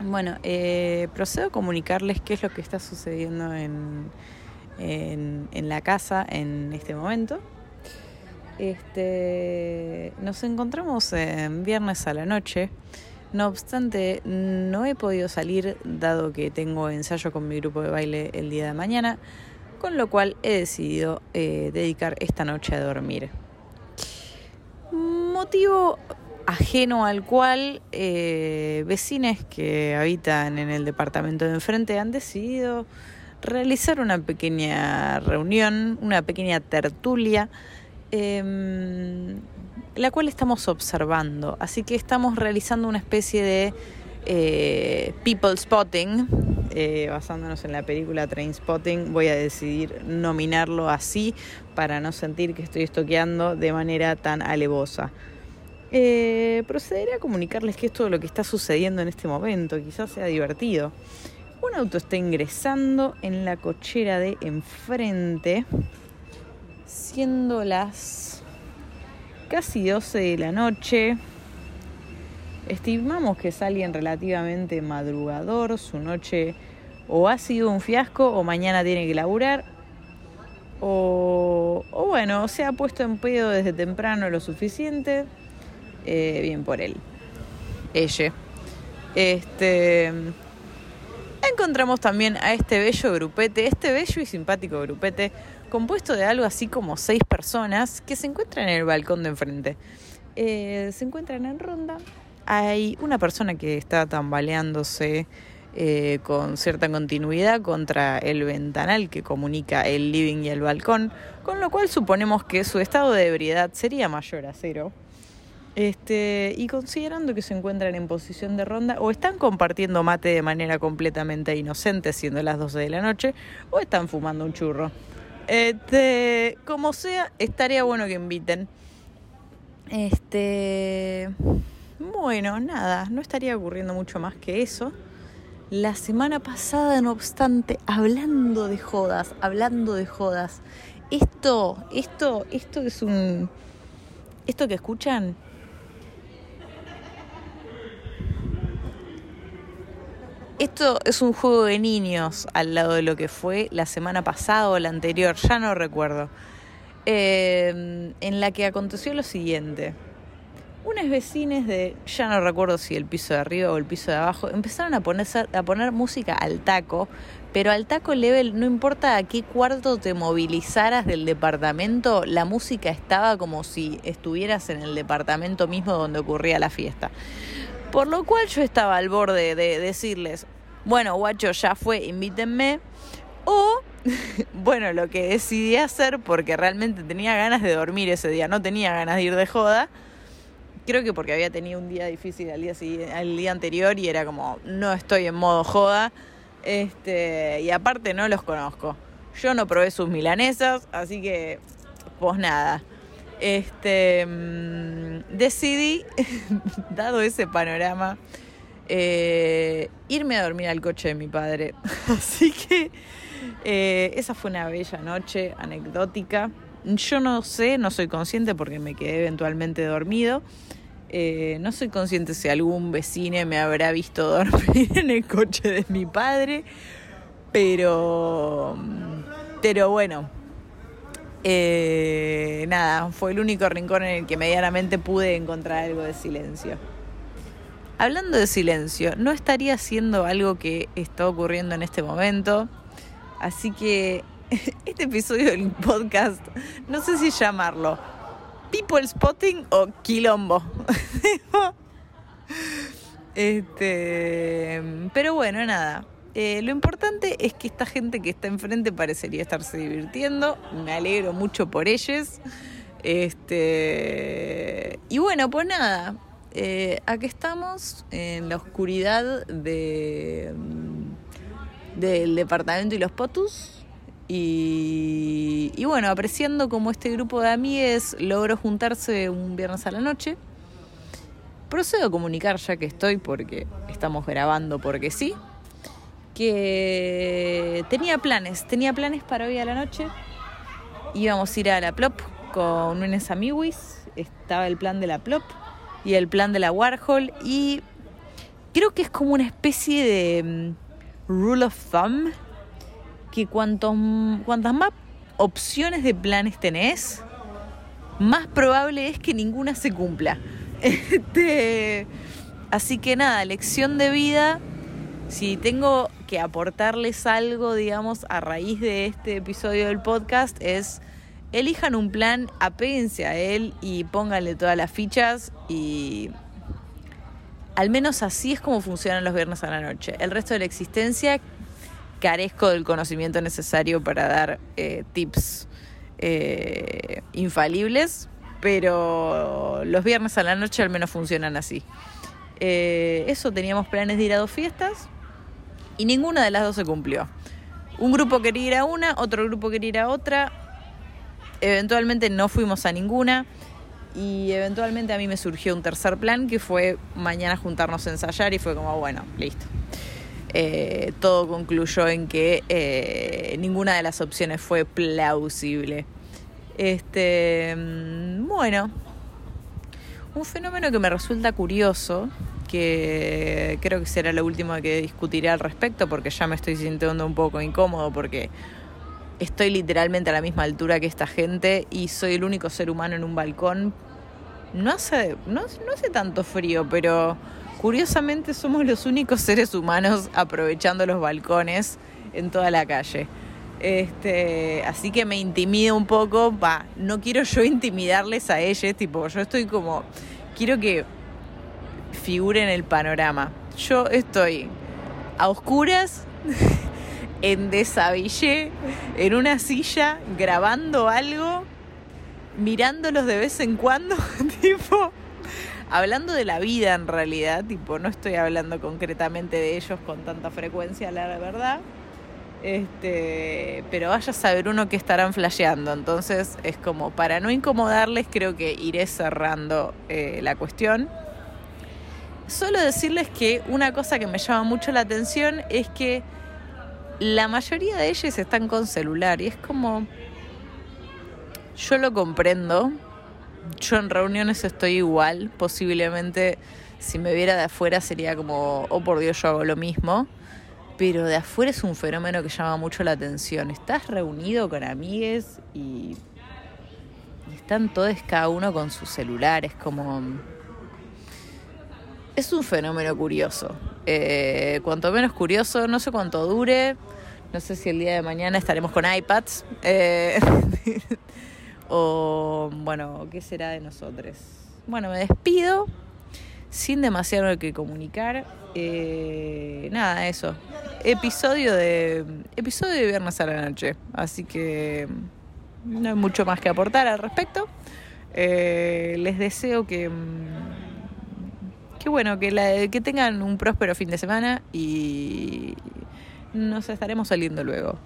Bueno, procedo a comunicarles qué es lo que está sucediendo en, en, en la casa en este momento. Este, nos encontramos en viernes a la noche. No obstante, no he podido salir dado que tengo ensayo con mi grupo de baile el día de mañana, con lo cual he decidido eh, dedicar esta noche a dormir. Motivo ajeno al cual eh, vecinos que habitan en el departamento de enfrente han decidido realizar una pequeña reunión, una pequeña tertulia, em, la cual estamos observando. Así que estamos realizando una especie de eh, people spotting, eh, basándonos en la película Train Spotting. Voy a decidir nominarlo así para no sentir que estoy estoqueando de manera tan alevosa. Eh, procederé a comunicarles que es todo lo que está sucediendo en este momento, quizás sea divertido. Un auto está ingresando en la cochera de enfrente, siendo las casi 12 de la noche. Estimamos que es alguien relativamente madrugador, su noche o ha sido un fiasco o mañana tiene que laburar. O, o bueno, se ha puesto en pedo desde temprano lo suficiente eh, bien por él. Ella. Este. Encontramos también a este bello grupete, este bello y simpático grupete, compuesto de algo así como seis personas que se encuentran en el balcón de enfrente. Eh, se encuentran en ronda. Hay una persona que está tambaleándose eh, con cierta continuidad contra el ventanal que comunica el living y el balcón, con lo cual suponemos que su estado de ebriedad sería mayor a cero. Este, y considerando que se encuentran en posición de ronda, o están compartiendo mate de manera completamente inocente, siendo las 12 de la noche, o están fumando un churro. Este, como sea, estaría bueno que inviten. Este, bueno, nada, no estaría ocurriendo mucho más que eso. La semana pasada, no obstante, hablando de jodas, hablando de jodas, esto, esto, esto es un, esto que escuchan Esto es un juego de niños al lado de lo que fue la semana pasada o la anterior, ya no recuerdo, eh, en la que aconteció lo siguiente. Unas vecinas de, ya no recuerdo si el piso de arriba o el piso de abajo, empezaron a, ponerse, a poner música al taco, pero al taco level, no importa a qué cuarto te movilizaras del departamento, la música estaba como si estuvieras en el departamento mismo donde ocurría la fiesta. Por lo cual yo estaba al borde de decirles, bueno, guacho, ya fue, invítenme. O, bueno, lo que decidí hacer, porque realmente tenía ganas de dormir ese día, no tenía ganas de ir de joda. Creo que porque había tenido un día difícil al día, anterior y era como, no estoy en modo joda. Este, y aparte no los conozco. Yo no probé sus milanesas, así que, pues nada. Este, mm, decidí, dado ese panorama, eh, irme a dormir al coche de mi padre. Así que eh, esa fue una bella noche anecdótica. Yo no sé, no soy consciente porque me quedé eventualmente dormido. Eh, no soy consciente si algún vecino me habrá visto dormir en el coche de mi padre. Pero, pero bueno, eh, nada, fue el único rincón en el que medianamente pude encontrar algo de silencio. Hablando de silencio, no estaría haciendo algo que está ocurriendo en este momento. Así que este episodio del podcast, no sé si llamarlo People Spotting o Quilombo. este, pero bueno, nada. Eh, lo importante es que esta gente que está enfrente parecería estarse divirtiendo. Me alegro mucho por ellos. Este, y bueno, pues nada. Eh, aquí estamos en la oscuridad de, del departamento y los potus. Y, bueno, apreciando como este grupo de amigues logró juntarse un viernes a la noche. Procedo a comunicar ya que estoy porque estamos grabando porque sí que tenía planes, tenía planes para hoy a la noche. Íbamos a ir a la Plop con unos amiguis. Estaba el plan de la Plop y el plan de la Warhol. Y creo que es como una especie de mm, rule of thumb. Que cuantos, cuantas más opciones de planes tenés, más probable es que ninguna se cumpla. Este, así que nada, lección de vida. Si tengo que aportarles algo, digamos, a raíz de este episodio del podcast, es elijan un plan, apéguense a él y pónganle todas las fichas y al menos así es como funcionan los viernes a la noche. El resto de la existencia carezco del conocimiento necesario para dar eh, tips eh, infalibles, pero los viernes a la noche al menos funcionan así. Eh, eso, teníamos planes de ir a dos fiestas y ninguna de las dos se cumplió. Un grupo quería ir a una, otro grupo quería ir a otra. Eventualmente no fuimos a ninguna y eventualmente a mí me surgió un tercer plan que fue mañana juntarnos a ensayar y fue como, bueno, listo. Eh, todo concluyó en que eh, ninguna de las opciones fue plausible. Este, mm, bueno, un fenómeno que me resulta curioso, que creo que será lo último que discutiré al respecto, porque ya me estoy sintiendo un poco incómodo, porque estoy literalmente a la misma altura que esta gente y soy el único ser humano en un balcón. No hace, no, no hace tanto frío, pero Curiosamente somos los únicos seres humanos aprovechando los balcones en toda la calle. Este, así que me intimida un poco, va, no quiero yo intimidarles a ellos, tipo, yo estoy como, quiero que figuren el panorama. Yo estoy a oscuras, en desabillé, en una silla, grabando algo, mirándolos de vez en cuando, tipo, hablando de la vida en realidad, tipo, no estoy hablando concretamente de ellos con tanta frecuencia, la verdad. Este, pero vaya a saber uno que estarán flasheando. Entonces es como, para no incomodarles, creo que iré cerrando eh, la cuestión. Solo decirles que una cosa que me llama mucho la atención es que la mayoría de ellos están con celular y es como, yo lo comprendo, yo en reuniones estoy igual, posiblemente si me viera de afuera sería como, oh por Dios, yo hago lo mismo. Pero de afuera es un fenómeno que llama mucho la atención. Estás reunido con amigues y, están todos cada uno con sus celulares, como... Es un fenómeno curioso. Eh, cuanto menos curioso, no sé cuánto dure. No sé si el día de mañana estaremos con iPads. Eh, O, bueno, ¿qué será de nosotros? Bueno, me despido sin demasiado que comunicar. Eh, nada, eso. Episodio de, episodio de Viernes a la Noche. Así que no hay mucho más que aportar al respecto. Eh, les deseo que, que bueno, que, la, que tengan un próspero fin de semana y nos estaremos saliendo luego.